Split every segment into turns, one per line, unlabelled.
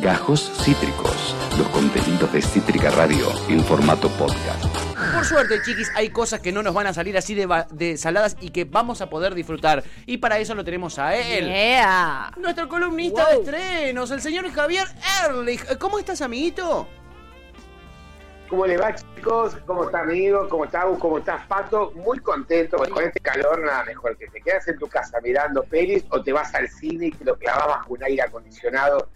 Gajos Cítricos, los contenidos de Cítrica Radio en formato podcast.
Por suerte, chiquis, hay cosas que no nos van a salir así de, saladas y que vamos a poder disfrutar. Y para eso lo tenemos a él.
Yeah.
Nuestro columnista de estrenos, el señor Javier Erlich. ¿Cómo estás, amiguito?
¿Cómo le va, chicos? ¿Cómo está, amigo? ¿Cómo está, Gus? ¿Cómo estás, Pato? Muy contento, porque con este calor nada mejor que te quedas en tu casa mirando pelis o te vas al cine y te lo clavas bajo un aire acondicionado.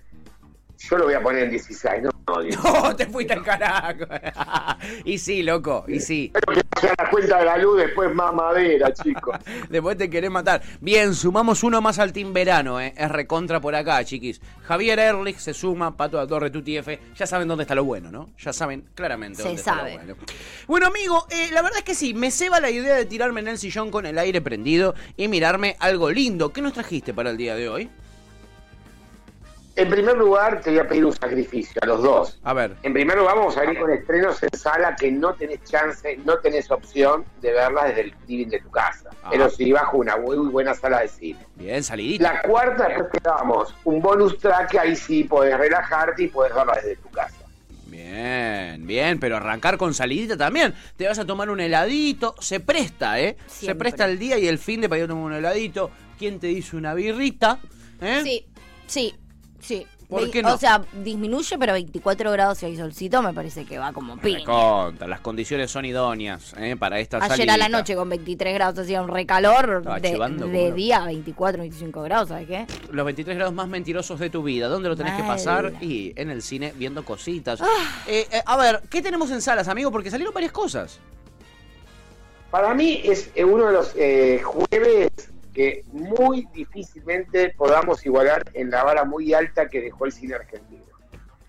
Yo lo voy a poner en 16, ¿no? no.
No, te fuiste al carajo. y sí, loco, y sí.
Pero que pase la cuenta de la luz después más madera, chicos.
Después te querés matar. Bien, sumamos uno más al Team Verano, ¿eh? Es recontra por acá, chiquis. Javier Erlich se suma, Pato a Torre Tuti F. Ya saben dónde está lo bueno, ¿no? Ya saben claramente
Se
dónde está
sabe.
lo bueno. Bueno, amigo, eh, la verdad es que sí, me ceba la idea de tirarme en el sillón con el aire prendido y mirarme algo lindo. ¿Qué nos trajiste para el día de hoy?
En primer lugar, te voy a pedir un sacrificio a los dos.
A ver.
En primer lugar, vamos a ir con estrenos en sala que no tenés chance, no tenés opción de verlas desde el living de tu casa.
Ah.
Pero sí bajo una muy buena sala de cine.
Bien, salidita.
La cuarta, después te damos un bonus track que ahí sí podés relajarte y podés verla desde tu casa.
Bien, bien, pero arrancar con salidita también. Te vas a tomar un heladito. Se presta, ¿eh? Se presta el día y el fin de para ir a tomar un heladito. ¿Quién te dice una birrita? ¿Eh?
Sí, sí, sí.
¿Por qué no?
O sea, disminuye, pero 24 grados si hay solcito me parece que va como piña.
Conta, las condiciones son idóneas ¿eh? para esta
Ayer a la noche con 23 grados hacía un recalor,
Estaba
de, día 24, 25 grados, ¿sabes qué?
Los 23 grados más mentirosos de tu vida. ¿Dónde lo tenés que pasar? Y en el cine viendo cositas.
Ah.
Eh, eh, a ver, ¿qué tenemos en salas, amigo? Porque salieron varias cosas.
Para mí es eh, uno de los eh, jueves que muy difícilmente podamos igualar en la vara muy alta que dejó el cine argentino.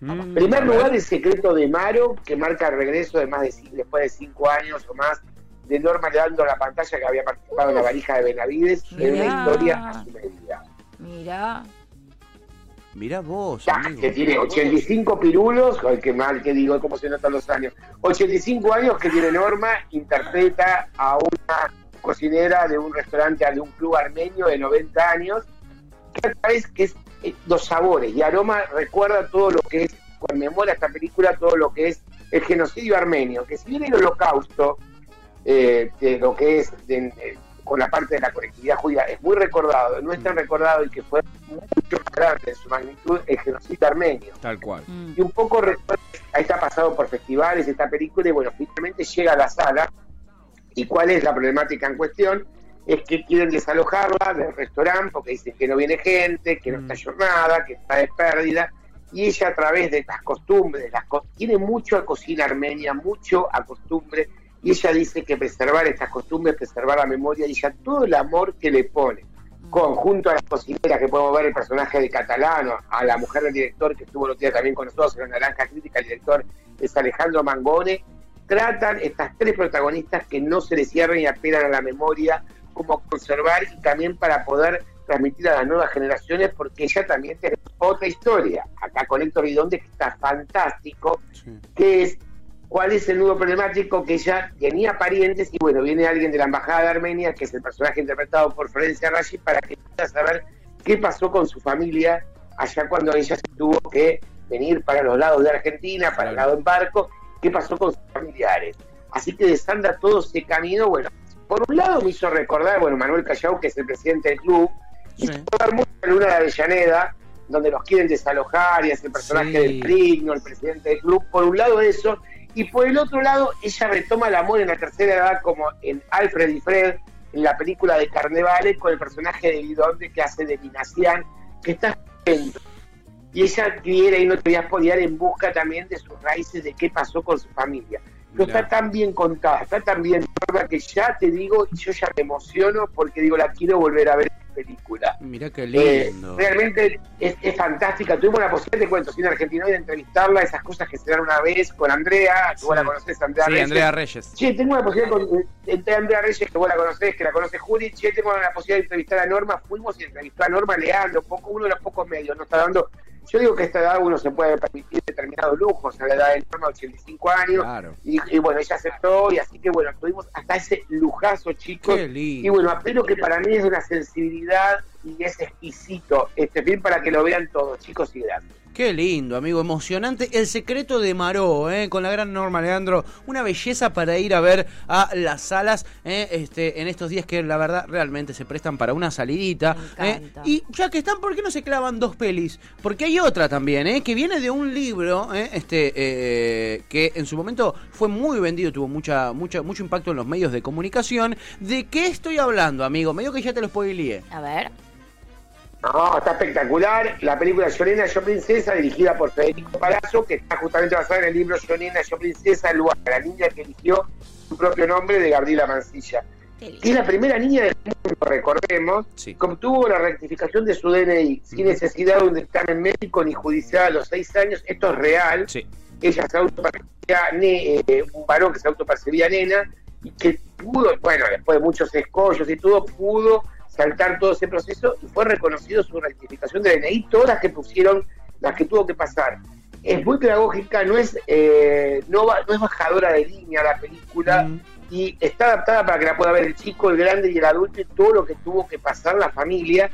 Mm,
En primer lugar, El secreto de Maro, que marca el regreso de más de después de cinco años o más de Norma Leandro a la pantalla que había participado en la valija de Benavides en una
Mirá.
historia a su medida.
Mira.
Mirá vos,
Ya,
amigo.
que tiene 85 pirulos, ay, qué mal que digo, cómo se notan los años. 85 años que tiene Norma, interpreta a una cocinera de un restaurante, de un club armenio de 90 años, que vez que es eh, los sabores y aroma recuerda todo lo que es, conmemora esta película todo lo que es el genocidio armenio, que si bien el holocausto, eh, de lo que es de- eh, con la parte de la colectividad judía, es muy recordado, no es tan recordado y que fue mucho más grande en su magnitud el genocidio armenio.
Tal cual.
Mm.
Y un poco recuerda, ahí está pasado por festivales esta película y bueno, finalmente llega a la sala. ¿Y cuál es la problemática en cuestión? Es que quieren desalojarla del restaurante porque dicen que no viene gente, que no está jornada, que está de pérdida. Y ella a través de las costumbres, de las co- tiene mucho a cocina armenia, mucho a costumbre, y ella dice que preservar estas costumbres, preservar la memoria, y ella todo el amor que le pone, conjunto a las cocineras que podemos ver el personaje de Catalano, a la mujer del director que estuvo el otro día también con nosotros en la Naranja Crítica, el director es Alejandro Mangone, tratan estas tres protagonistas que no se les cierren y apelan a la memoria, como conservar y también para poder transmitir a las nuevas generaciones, porque ella también tiene otra historia, acá con Héctor Ridonde, que está fantástico,
Sí.
que es cuál es el nudo problemático que ella tenía parientes y bueno, viene alguien de la Embajada de Armenia, que es el personaje interpretado por Florencia Rashi, para que pueda saber qué pasó con su familia allá cuando ella se tuvo que venir para los lados de Argentina, para el lado en barco, qué pasó con sus familiares. Así que desanda todo ese camino, bueno, por un lado me hizo recordar, bueno, Manuel Callao, que es el presidente del club,
Sí.
hizo recordar mucho a Luna de Avellaneda, donde los quieren desalojar y es el personaje
Sí.
del Prigno, el presidente del club, por un lado eso, y por el otro lado ella retoma el amor en la tercera edad como en Alfred y Fred, en la película de Carnevale, con el personaje de Guidonde que hace de Minacián, que está dentro. Y ella quiere, y no te voy a spoilear, en busca también de sus raíces, de qué pasó con su familia. Pero está tan bien contada, está tan bien que ya te digo, y yo ya me emociono porque digo, la quiero volver a ver en película.
Mirá qué
Eh,
lindo.
realmente es, es fantástica. Tuvimos la posibilidad, te cuento, cine argentino, de entrevistarla, esas cosas que se dan una vez con Andrea, que vos la conocés, Andrea
Sí,
Reyes.
Andrea Reyes.
Che, tengo la posibilidad con entre Andrea Reyes, que vos la conocés, que la conoce Juli. Che, tengo la posibilidad de entrevistar a Norma. Fuimos y entrevistó a Norma Leandro, poco, uno de los pocos medios. No está dando. Yo digo que a esta edad uno se puede permitir determinados lujos, a la edad de Norma, 85 años.
Claro.
Y, y bueno, ella aceptó, y así que bueno, tuvimos hasta ese lujazo, chicos.
Qué lindo.
Y bueno, espero que para mí es una sensibilidad y es exquisito este film para que lo vean todos, chicos y grandes.
Qué lindo, amigo, emocionante. El secreto de Maró, ¿eh? con la gran Norma Leandro. Una belleza para ir a ver a las salas ¿eh? este, en estos días que la verdad realmente se prestan para una salidita. ¿eh? Y ya que están, ¿por qué no se clavan dos pelis? Porque hay otra también, ¿eh? que viene de un libro ¿eh? este, eh, que en su momento fue muy vendido, tuvo mucha, mucha, mucho impacto en los medios de comunicación. ¿De qué estoy hablando, amigo? Medio que ya te lo spoileé.
A ver.
No, está espectacular. La película Yo Nena, Yo Princesa, dirigida por Federico Palazzo, que está justamente basada en el libro Yo Nena, Yo Princesa, el lugar, la niña que eligió su propio nombre de Gabriela Mancilla. Que es la primera niña del mundo, recordemos,
Sí.
que obtuvo la rectificación de su DNI sin necesidad de un dictamen médico ni judicial a los seis años. Esto es real.
Sí.
Ella se autopercibía, eh, un varón que se autopercibía nena y que pudo, bueno, después de muchos escollos y todo, pudo saltar todo ese proceso y fue reconocido su rectificación de DNI, todas las que pusieron, las que tuvo que pasar. Es muy pedagógica, no es, eh, no, va- no es bajadora de línea la película
Mm.
y está adaptada para que la pueda ver el chico, el grande y el adulto y todo lo que tuvo que pasar la familia.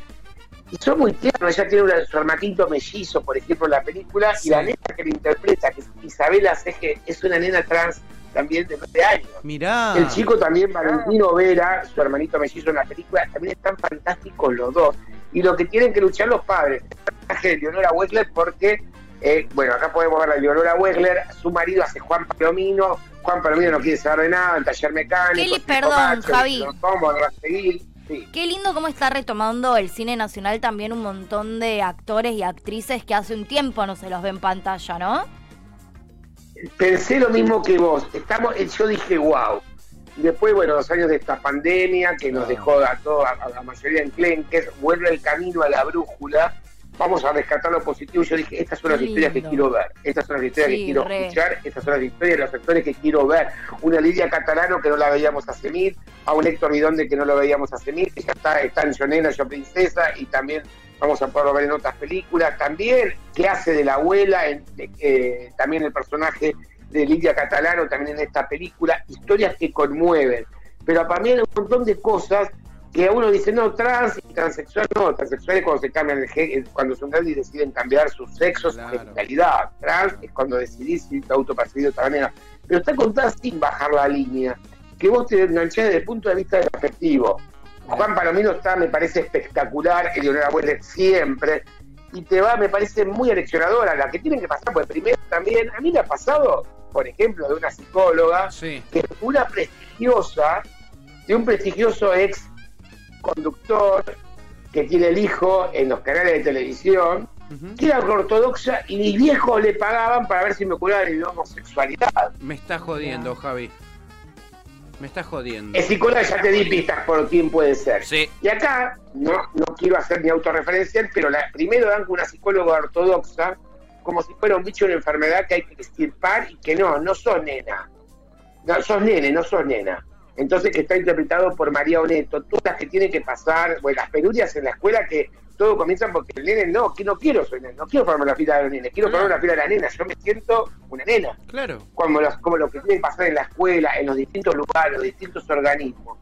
Y son muy tiernos, ella tiene una- su hermanito mellizo, por ejemplo, en la película,
Sí.
y la nena que la interpreta, que es Isabela Seje, es una nena trans también de 9 años.
Mirá.
El chico también, Valentino Vera, su hermanito mellizo en la película, también están fantásticos los dos. Y lo que tienen que luchar los padres, el personaje de Leonora Wexler, porque, eh, bueno, acá podemos ver a Leonora Wexler, su marido hace Juan Palomino, Juan Palomino no quiere saber de nada, en taller mecánico. Tipo
perdón,
macho,
Javi.
no tomo, no va a seguir, sí.
Qué lindo cómo está retomando el cine nacional también un montón de actores y actrices que hace un tiempo no se los ve en pantalla, ¿no?
Pensé lo mismo que vos, estamos, eh, yo dije, wow. Después, bueno, los años de esta pandemia que nos
Ah.
dejó a toda a la mayoría en clenques, vuelve el camino a la brújula. Vamos a rescatar lo positivo. Yo dije, estas son las historias que quiero ver, estas son las historias
Sí,
que quiero
re.
escuchar, estas son las historias de los actores que quiero ver. Una Lidia Catalano que no la veíamos hace mil, a un Héctor Vidonde que no lo veíamos hace mil, que ya está, está en Yo Nena, Yo Princesa, y también vamos a poderlo ver en otras películas. También, que hace de la abuela, en- de- eh, también el personaje de Lidia Catalano, también en esta película, historias que conmueven. Pero para mí hay un montón de cosas que uno dice, no, trans y transexual, no, transexual es cuando se cambian el cuando son grandes y deciden cambiar su sexo,
Claro.
su genitalidad. Trans es cuando decidís si te de otra manera. Pero está contada sin bajar la línea, que vos te enganchás desde el punto de vista del afectivo. Juan Palomino está, me parece espectacular, Eleonora Weller siempre, y te va, me parece muy aleccionadora, la que tienen que pasar, porque primero también, a mí me ha pasado, por ejemplo, de una psicóloga,
Sí.
que una prestigiosa, de un prestigioso ex conductor que tiene el hijo en los canales de televisión, que era ortodoxa y mis viejos le pagaban para ver si me curaban de la homosexualidad.
Me está jodiendo, Javi. Me está jodiendo.
El psicóloga ya te di pistas por quién puede ser.
Sí.
Y acá, no, no quiero hacer mi autorreferencial, pero la, primero dan con una psicóloga ortodoxa como si fuera un bicho de una enfermedad que hay que extirpar y que no, no sos nena. No, sos nene, no sos nena. Entonces que está interpretado por María Oneto, todas las que tienen que pasar, bueno, las penurias en la escuela que todo comienza porque el nene no, que no quiero ser nene, no quiero formar la fila de los nenes, quiero
Claro.
formar la fila de la nena, yo me siento una nena
Claro.
como, los, como lo que tiene que pasar en la escuela, en los distintos lugares, los distintos organismos,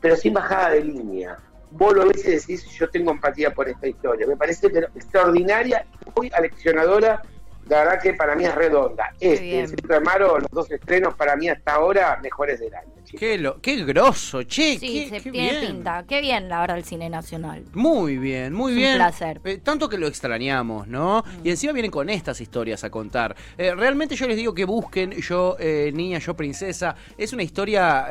pero sin bajada de línea. Vos lo ves y decís, yo tengo empatía por esta historia. Me parece extraordinaria, muy aleccionadora. La verdad que para mí es redonda. Este, el Secreto de Maro, los dos estrenos para mí hasta ahora mejores del año.
Qué, lo, qué grosso, che.
Sí,
qué,
se
qué
tiene
bien.
pinta. Qué bien la verdad el cine nacional.
Muy bien, muy
Es un
bien.
placer.
Eh, tanto que lo extrañamos, ¿no? Y encima vienen con estas historias a contar. Eh, realmente yo les digo que busquen Yo eh, Niña, Yo Princesa. Es una historia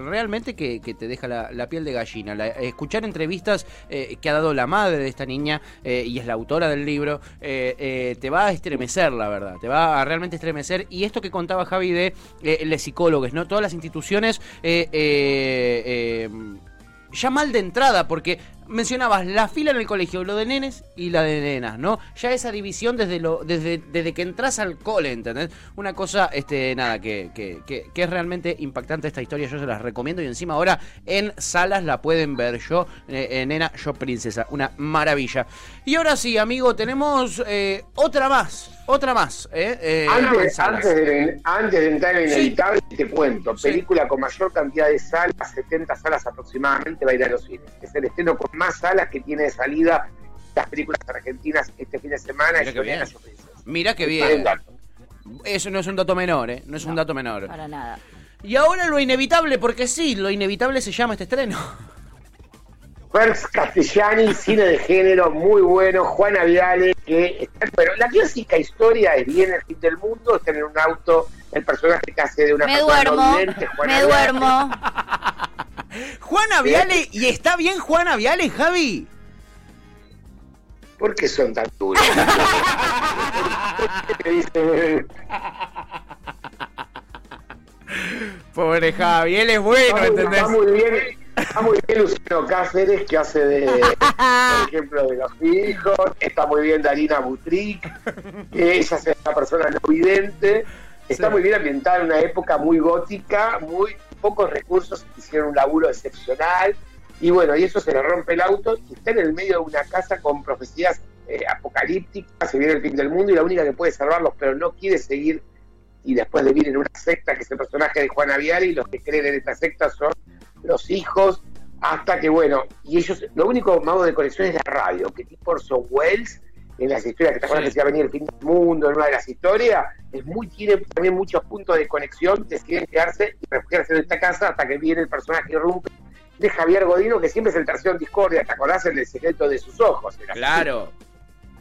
realmente que, que te deja la, la piel de gallina. La- escuchar entrevistas que ha dado la madre de esta niña y es la autora del libro, te va a estremecer, la verdad. Te va a realmente estremecer. Y esto que contaba Javi de los psicólogos, ¿no? Todas las instituciones... eh, eh, eh, ya mal de entrada, porque mencionabas la fila en el colegio, lo de nenes y la de nenas, ¿no? Ya esa división desde lo, desde, desde que entras al cole, ¿entendés? Una cosa, este, nada, que, que, que, es realmente impactante esta historia, yo se las recomiendo y encima ahora en salas la pueden ver yo, nena, yo princesa, una maravilla. Y ahora sí, amigo, tenemos otra más, otra más, ¿eh? Eh,
Antes, de, antes de entrar en
Sí.
Inevitable, te cuento,
Sí.
película con mayor cantidad de salas, 70 salas aproximadamente, va a ir a los cines. Es el estreno con más salas que tiene de salida las películas argentinas este fin de semana.
Qué
yo
bien.
Buen
bien. Eso no es un dato menor, ¿eh? No es un dato menor.
Para nada.
Y ahora lo inevitable, porque sí, lo inevitable se llama este estreno.
First Castellani, cine de género, muy bueno. Juana Viale, que está, pero la clásica historia es bien el fin del mundo, está en un auto, el personaje que hace de una
Me
persona no
duermo,
vidente, Juana
me
Viale.
duermo.
Juana Viale, ¿y está bien Juana Viale, Javi?
¿Por qué son tan duros?
Pobre Javi, él es bueno,
muy-
¿entendés?
Está muy bien, está muy bien Luciano Cáceres, que hace de, por ejemplo, de los hijos. Está muy bien Darina Butric, que ella es una persona no vidente. Está
Sí.
muy bien ambientada en una época muy gótica, muy pocos recursos, hicieron un laburo excepcional. Y bueno, y eso se le rompe el auto y está en el medio de una casa con profecías eh, apocalípticas, se viene el fin del mundo y la única que puede salvarlos, pero no quiere seguir y después de vivir en una secta que es el personaje de Juana Viale y los que creen en esta secta son los hijos hasta que bueno y ellos lo único mago de conexión es la radio que tipo Orson Welles en las historias que te acuerdas
Sí.
que se iba a venir el fin del mundo en una de las historias es muy tiene también muchos puntos de conexión deciden quedarse y refugiarse en esta casa hasta que viene el personaje irrumpe de Javier Godino que siempre es el tercero en discordia ¿te acordás el del secreto de sus ojos? Era.
Claro.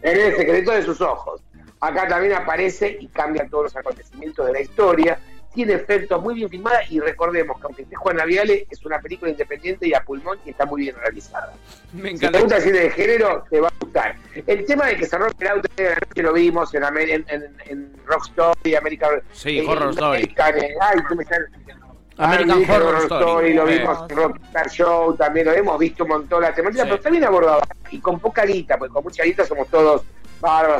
En el secreto de sus ojos. Acá también aparece y cambia todos los acontecimientos de la historia. Tiene efectos muy bien filmada y recordemos que aunque esté Juana Viale, es una película independiente y a pulmón y está muy bien realizada.
Me
Si te
encanta.
gusta el cine de género, te va a gustar. El tema de que se rompe el auto de la noche lo vimos en, en, en, en Rock Story, American,
Sí,
eh,
Horror Story.
American, eh, ay, tú me sale-
American
American
Horror Story.
lo
Eh.
vimos en Rockstar Show, también lo hemos visto un montón la temática,
Sí.
pero está bien abordada y con poca guita, porque con mucha guita somos todos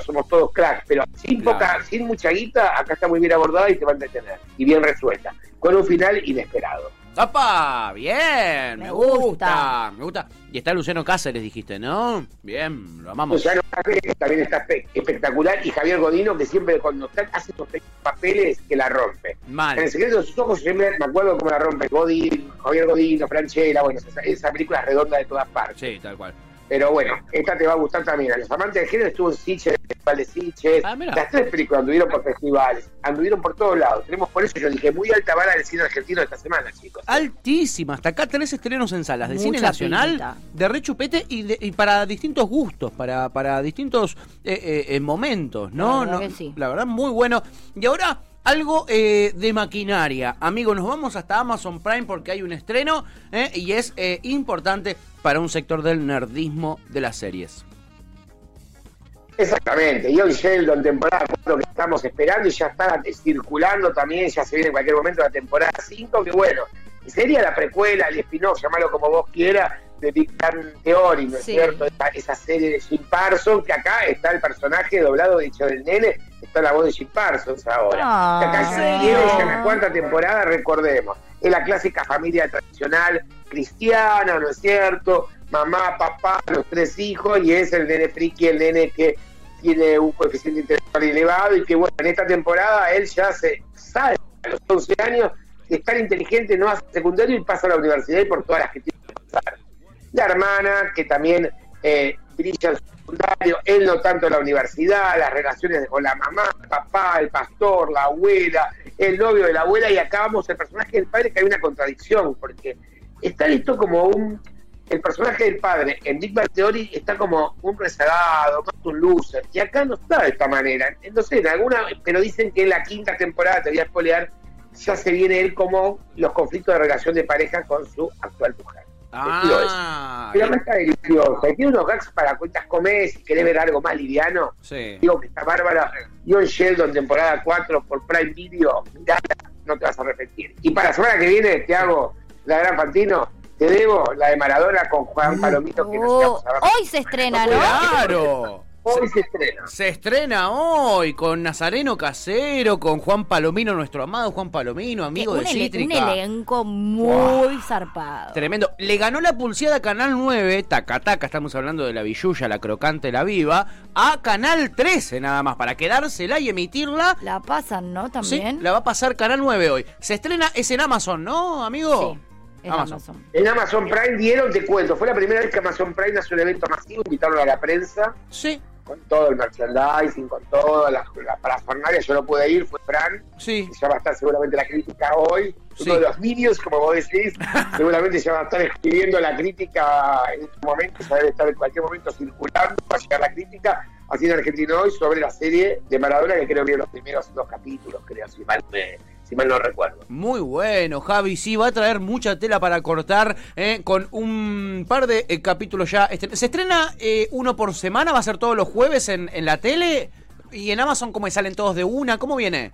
somos todos cracks, pero sin
Claro.
poca, sin mucha guita, acá está muy bien abordada y te va a entretener, y bien resuelta, con un final inesperado.
¡Apa! Bien, me
Me
gusta.
gusta.
me gusta. Y está Luciano Cáceres, dijiste, ¿no? Bien, lo amamos.
Luciano Cáceres también está espe- espectacular, y Javier Godino, que siempre cuando está, hace pequeños papeles que la rompe.
Mal.
En el secreto de sus ojos siempre me acuerdo cómo la rompe Godín, Javier Godino, Franchella, bueno, esa, esa película es redonda de todas partes.
Sí, tal cual.
Pero bueno, esta te va a gustar también. A los amantes del género estuvo en Sitges, en el Festival de Sitges.
Ah.
Las tres películas anduvieron por festivales, anduvieron por todos lados. Tenemos por eso yo dije, muy alta vara del cine argentino esta semana, chicos.
Altísima. Hasta acá tres estrenos en salas de
Mucha
cine nacional,
pinta.
de rechupete y, de- y para distintos gustos, para, para distintos eh, eh, eh, momentos, ¿no?
La verdad
No,
que sí.
La verdad, muy bueno. Y ahora, algo eh, de maquinaria. Amigos, nos vamos hasta Amazon Prime porque hay un estreno eh, y es eh, importante para un sector del nerdismo de las series.
Exactamente. John Sheldon, temporada 4 que estamos esperando y ya está circulando también, ya se viene en cualquier momento la temporada 5, que bueno, sería la precuela, el spin-off, llamalo como vos quieras, de Big Bang Theory, ¿no es
Sí.
cierto? Esa, esa serie de Jim Parsons, que acá está el personaje doblado, de hecho, del nene, está la voz de Jim Parsons ahora.
Ah,
la cuarta temporada, recordemos. Es la clásica familia tradicional cristiana, ¿no es cierto? Mamá, papá, los tres hijos, y es el nene friki, el nene que tiene un coeficiente intelectual elevado y que, bueno, en esta temporada él ya se sabe a los 11 años es tan inteligente, no hace secundario y pasa a la universidad y por todas las que tiene que pasar. La hermana, que también eh, brilla en su secundario, él no tanto la universidad, las relaciones con la mamá, el papá, el pastor, la abuela, el novio de la abuela, y acá vamos el personaje del padre, que hay una contradicción, porque está listo como un. El personaje del padre en Big Bang está como un rezagado, más un loser, y acá no está de esta manera. Sé, en alguna, pero dicen que en la quinta temporada, te voy a spoilear, ya se viene él como los conflictos de relación de pareja con su actual mujer.
Ah,
Pero no está delicioso. Y tiene unos gags para cuentas comés si querés ver algo más liviano.
sí.
Digo que está bárbara. John Sheldon, temporada 4 por Prime Video. Mirala, no te vas a arrepentir. Y para la semana que viene te hago la gran Fantino. Te debo la de Maradona con Juan Palomito que nos
Oh,
ver.
hoy se estrena, ¿no?
Claro.
Hoy se estrena.
Se estrena hoy con Nazareno Casero, con Juan Palomino, nuestro amado Juan Palomino, amigo de
ele- un
Cítrica.
elenco muy zarpado.
Tremendo. Le ganó la pulseada Canal 9, taca taca, estamos hablando de la billulla, la crocante, la viva, a Canal 13 nada más, para quedársela y emitirla.
La pasan, ¿no?
Sí,
También.
la va a pasar Canal 9 hoy. Se estrena, es en Amazon, ¿no, amigo?
Sí,
Amazon.
Amazon.
En Amazon Prime dieron, te cuento, fue la primera vez que Amazon Prime hace un evento masivo, invitaron a la prensa.
Sí.
Con todo el merchandising, con toda la, la parafernalia, yo no pude ir, fue Fran,
Sí.
ya va a estar seguramente la crítica hoy,
Sí.
uno de los niños, como vos decís, seguramente ya va a estar escribiendo la crítica en este momento, ya debe estar en cualquier momento circulando, va a llegar la crítica, así en Argentina hoy, sobre la serie de Maradona, que creo que los primeros dos capítulos, creo, si mal, me- si mal no recuerdo.
Muy bueno, Javi. Sí, va a traer mucha tela para cortar eh, con un par de eh, capítulos ya. ¿Se estrena eh, uno por semana? ¿Va a ser todos los jueves en, en la tele? ¿Y en Amazon cómo salen todos de una? ¿Cómo viene?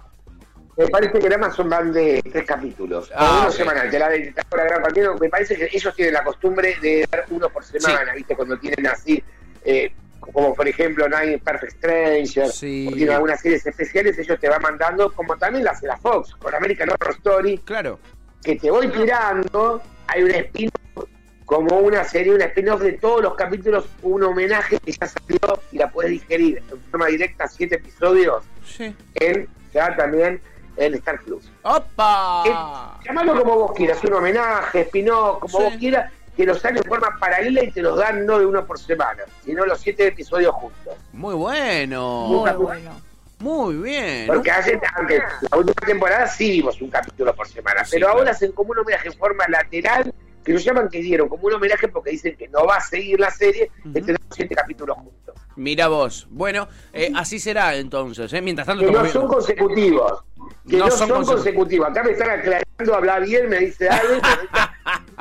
Me parece que en Amazon van de tres capítulos,
Ah,
uno semanal, te la de la gran partida, me parece que ellos tienen la costumbre de dar uno por semana, ¿viste? Cuando tienen así, eh, como por ejemplo Nine Perfect Stranger,
Sí.
o algunas series especiales, ellos te van mandando, como también las de la Fox, con American Horror Story,
Claro.
que te voy tirando, hay un spin-off, como una serie, un spin-off de todos los capítulos, un homenaje que ya salió y la puedes digerir en forma directa, siete episodios,
Sí.
en ya también en Star Plus.
¡Opa!
Eh, llamalo como vos quieras, un homenaje, spin-off, como
Sí.
vos quieras, que los salen de forma paralela y te los dan no de uno por semana, sino los siete episodios juntos.
Muy bueno.
Muy bueno.
Muy bien.
Porque hace, aunque la última temporada sí vimos un capítulo por semana,
Sí,
pero
claro.
ahora hacen como un homenaje en forma lateral, que lo llaman que dieron como un homenaje porque dicen que no va a seguir la serie,
Ujú.
que tenemos siete capítulos juntos.
Mira vos. Bueno, eh, así será entonces. ¿eh? Mientras tanto,
Que no son consecutivos. Que
No
no,
son
son,
consecu-
consecutivos. Acá me están aclarando, habla bien, me dice Ale.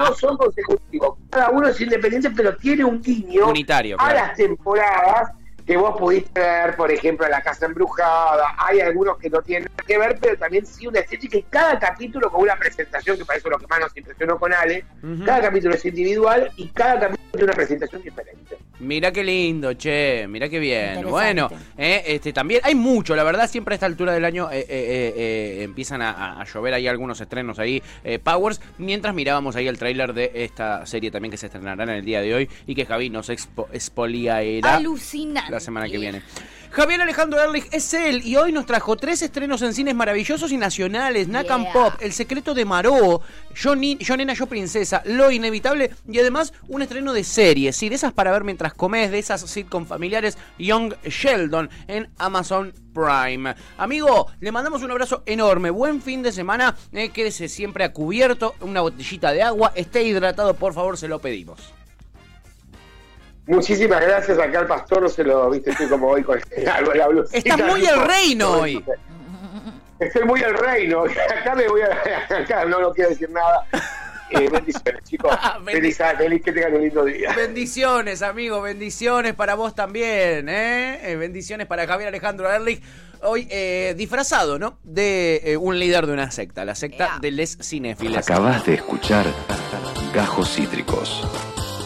no son consecutivos. Cada uno es independiente, pero tiene un guiño
Unitario,
a
claro.
las temporadas que vos pudiste ver, por ejemplo, La Casa Embrujada. Hay algunos que no tienen nada que ver, pero también sí una estética y cada capítulo con una presentación, que parece lo que más nos impresionó con Ale. Cada capítulo es individual y cada capítulo tiene una presentación diferente.
Mira qué lindo, che, mira qué bien. Bueno, eh, este también hay mucho, la verdad, siempre a esta altura del año eh, eh, eh, eh, empiezan a, llover ahí algunos estrenos ahí, eh, Powers, mientras mirábamos ahí el tráiler de esta serie también que se estrenará en el día de hoy y que Javi nos expo expoliará
Alucinante.
La semana que viene. Javier Alejandro Erlich es él y hoy nos trajo tres estrenos en cines maravillosos y nacionales: Nakam
Yeah.
Pop, El secreto de Maró, Yo, Ni- Yo Nena, Yo Princesa, Lo Inevitable y además un estreno de series, sí, de esas para ver mientras comes, de esas sitcom familiares Young Sheldon en Amazon Prime. Amigo, le mandamos un abrazo enorme, buen fin de semana, eh, quédese siempre a cubierto, una botellita de agua, esté hidratado, por favor, se lo pedimos.
Muchísimas gracias. Acá al pastor no se lo viste, estoy como hoy con algo la blusita.
Estás muy el reino hoy.
Estoy muy el reino. Acá me voy a. Acá no, no quiero decir nada. Eh, bendiciones, chicos.
Bendi-
feliz, feliz que tengan un lindo día.
Bendiciones, amigo, bendiciones para vos también, ¿eh? Eh, Bendiciones para Javier Alejandro Erlich. Hoy eh, disfrazado, ¿no? De eh, un líder de una secta, la secta
Ea.
de les cinéfiles.
Acabas de escuchar Gajos Cítricos.